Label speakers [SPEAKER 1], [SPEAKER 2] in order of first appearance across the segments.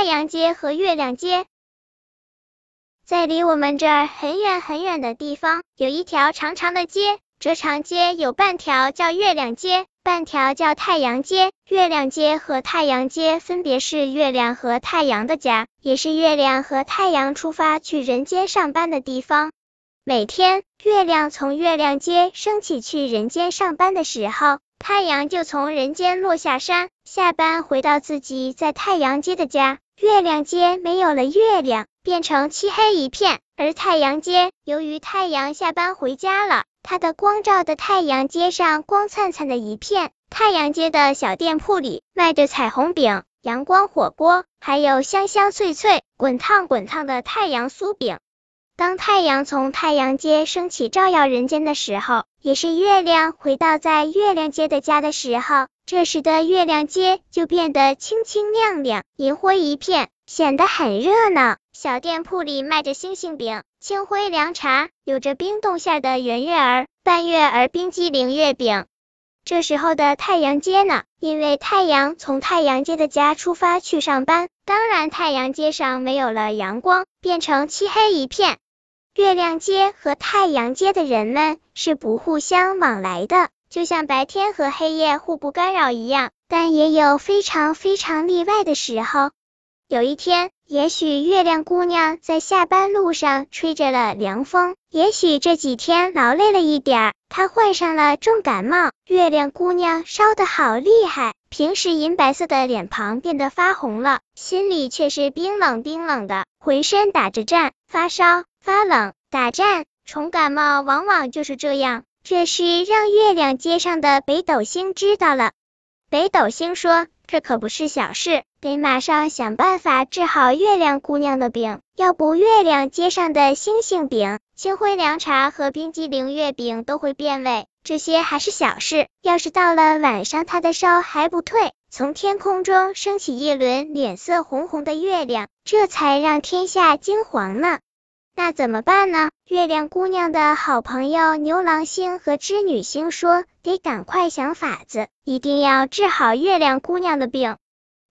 [SPEAKER 1] 太阳街和月亮街。在离我们这儿很远很远的地方，有一条长长的街，这长街有半条叫月亮街，半条叫太阳街。月亮街和太阳街分别是月亮和太阳的家，也是月亮和太阳出发去人间上班的地方。每天，月亮从月亮街升起去人间上班的时候，太阳就从人间落下山，下班回到自己在太阳街的家。月亮街没有了月亮。变成漆黑一片，而太阳街由于太阳下班回家了，它的光照的太阳街上光灿灿的一片。太阳街的小店铺里卖着彩虹饼、阳光火锅，还有香香脆脆、滚烫滚烫的太阳酥饼。当太阳从太阳街升起，照耀人间的时候，也是月亮回到在月亮街的家的时候。这时的月亮街就变得清清亮亮，银灰一片，显得很热闹。小店铺里卖着星星饼、清灰凉茶，有着冰冻馅的圆月儿、半月儿冰激凌月饼。这时候的太阳街呢，因为太阳从太阳街的家出发去上班，当然太阳街上没有了阳光，变成漆黑一片。月亮街和太阳街的人们是不互相往来的，就像白天和黑夜互不干扰一样。但也有非常非常例外的时候。有一天，也许月亮姑娘在下班路上吹着了凉风，也许这几天劳累了一点儿，她患上了重感冒。月亮姑娘烧得好厉害，平时银白色的脸庞变得发红了，心里却是冰冷冰冷的，浑身打着颤，发烧、发冷、打颤。重感冒往往就是这样。这事让月亮街上的北斗星知道了。北斗星说。这可不是小事，得马上想办法治好月亮姑娘的病，要不月亮街上的星星饼、清辉凉茶和冰激凌月饼都会变味。这些还是小事，要是到了晚上她的烧还不退，从天空中升起一轮脸色红红的月亮，这才让天下惊惶呢。那怎么办呢？月亮姑娘的好朋友牛郎星和织女星说：“得赶快想法子，一定要治好月亮姑娘的病。”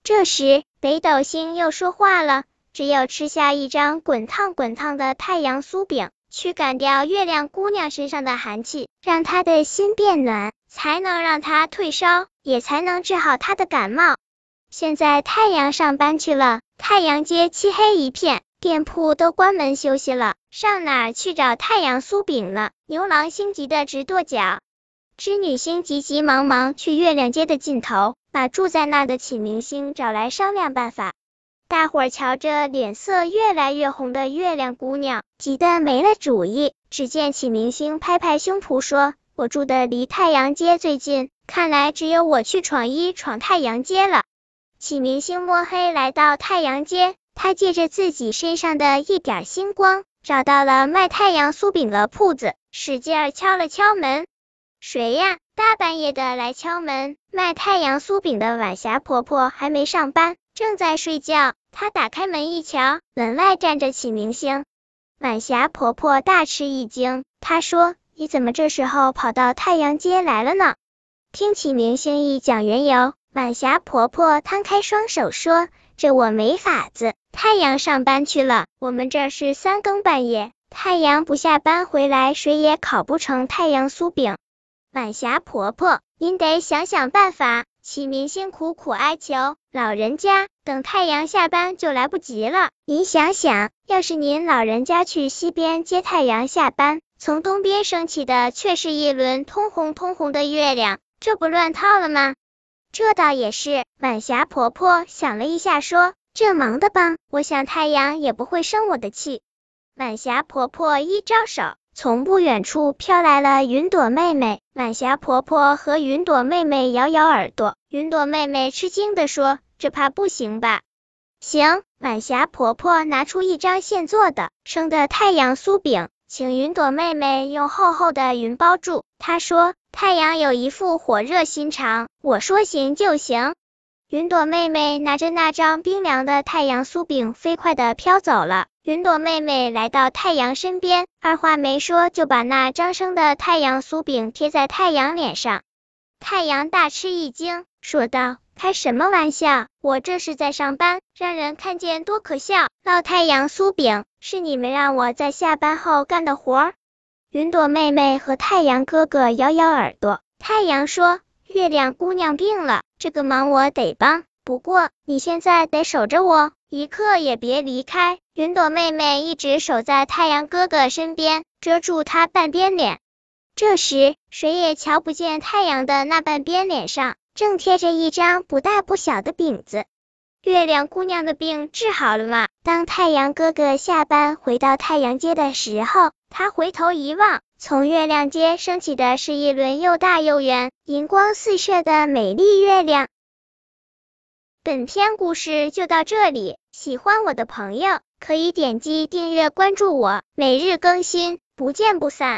[SPEAKER 1] 这时，北斗星又说话了：“只有吃下一张滚烫滚烫的太阳酥饼，驱赶掉月亮姑娘身上的寒气，让她的心变暖，才能让她退烧，也才能治好她的感冒。”现在太阳上班去了，太阳街漆黑一片。店铺都关门休息了，上哪儿去找太阳酥饼呢？牛郎星急得直跺脚，织女星急急忙忙去月亮街的尽头，把住在那的启明星找来商量办法。大伙儿瞧着脸色越来越红的月亮姑娘，急得没了主意。只见启明星拍拍胸脯说：“我住的离太阳街最近，看来只有我去闯一闯太阳街了。”启明星摸黑来到太阳街。他借着自己身上的一点星光，找到了卖太阳酥饼的铺子，使劲敲了敲门。谁呀？大半夜的来敲门？卖太阳酥饼的晚霞婆婆还没上班，正在睡觉。她打开门一瞧，门外站着启明星。晚霞婆婆大吃一惊，她说：“你怎么这时候跑到太阳街来了呢？”听启明星一讲缘由，晚霞婆婆摊开双手说：“这我没法子。”太阳上班去了，我们这是三更半夜，太阳不下班回来，谁也烤不成太阳酥饼。晚霞婆婆，您得想想办法。启明星苦苦哀求，老人家，等太阳下班就来不及了。您想想，要是您老人家去西边接太阳下班，从东边升起的却是一轮通红通红的月亮，这不乱套了吗？这倒也是。晚霞婆婆想了一下，说。这忙的吧，我想太阳也不会生我的气。晚霞婆婆一招手，从不远处飘来了云朵妹妹。晚霞婆婆和云朵妹妹摇摇耳朵，云朵妹妹吃惊的说：“这怕不行吧？”行。晚霞婆婆拿出一张现做的生的太阳酥饼，请云朵妹妹用厚厚的云包住。她说：“太阳有一副火热心肠，我说行就行。”云朵妹妹拿着那张冰凉的太阳酥饼，飞快的飘走了。云朵妹妹来到太阳身边，二话没说就把那张生的太阳酥饼贴在太阳脸上。太阳大吃一惊，说道：“开什么玩笑？我这是在上班，让人看见多可笑。烙太阳酥饼是你们让我在下班后干的活儿。云朵妹妹和太阳哥哥摇摇耳朵。太阳说：“月亮姑娘病了，这个忙我得帮。不过你现在得守着我，一刻也别离开。”云朵妹妹一直守在太阳哥哥身边，遮住他半边脸。这时，谁也瞧不见太阳的那半边脸上。正贴着一张不大不小的饼子。月亮姑娘的病治好了吗？当太阳哥哥下班回到太阳街的时候，他回头一望，从月亮街升起的是一轮又大又圆、银光四射的美丽月亮。本篇故事就到这里，喜欢我的朋友可以点击订阅关注我，每日更新，不见不散。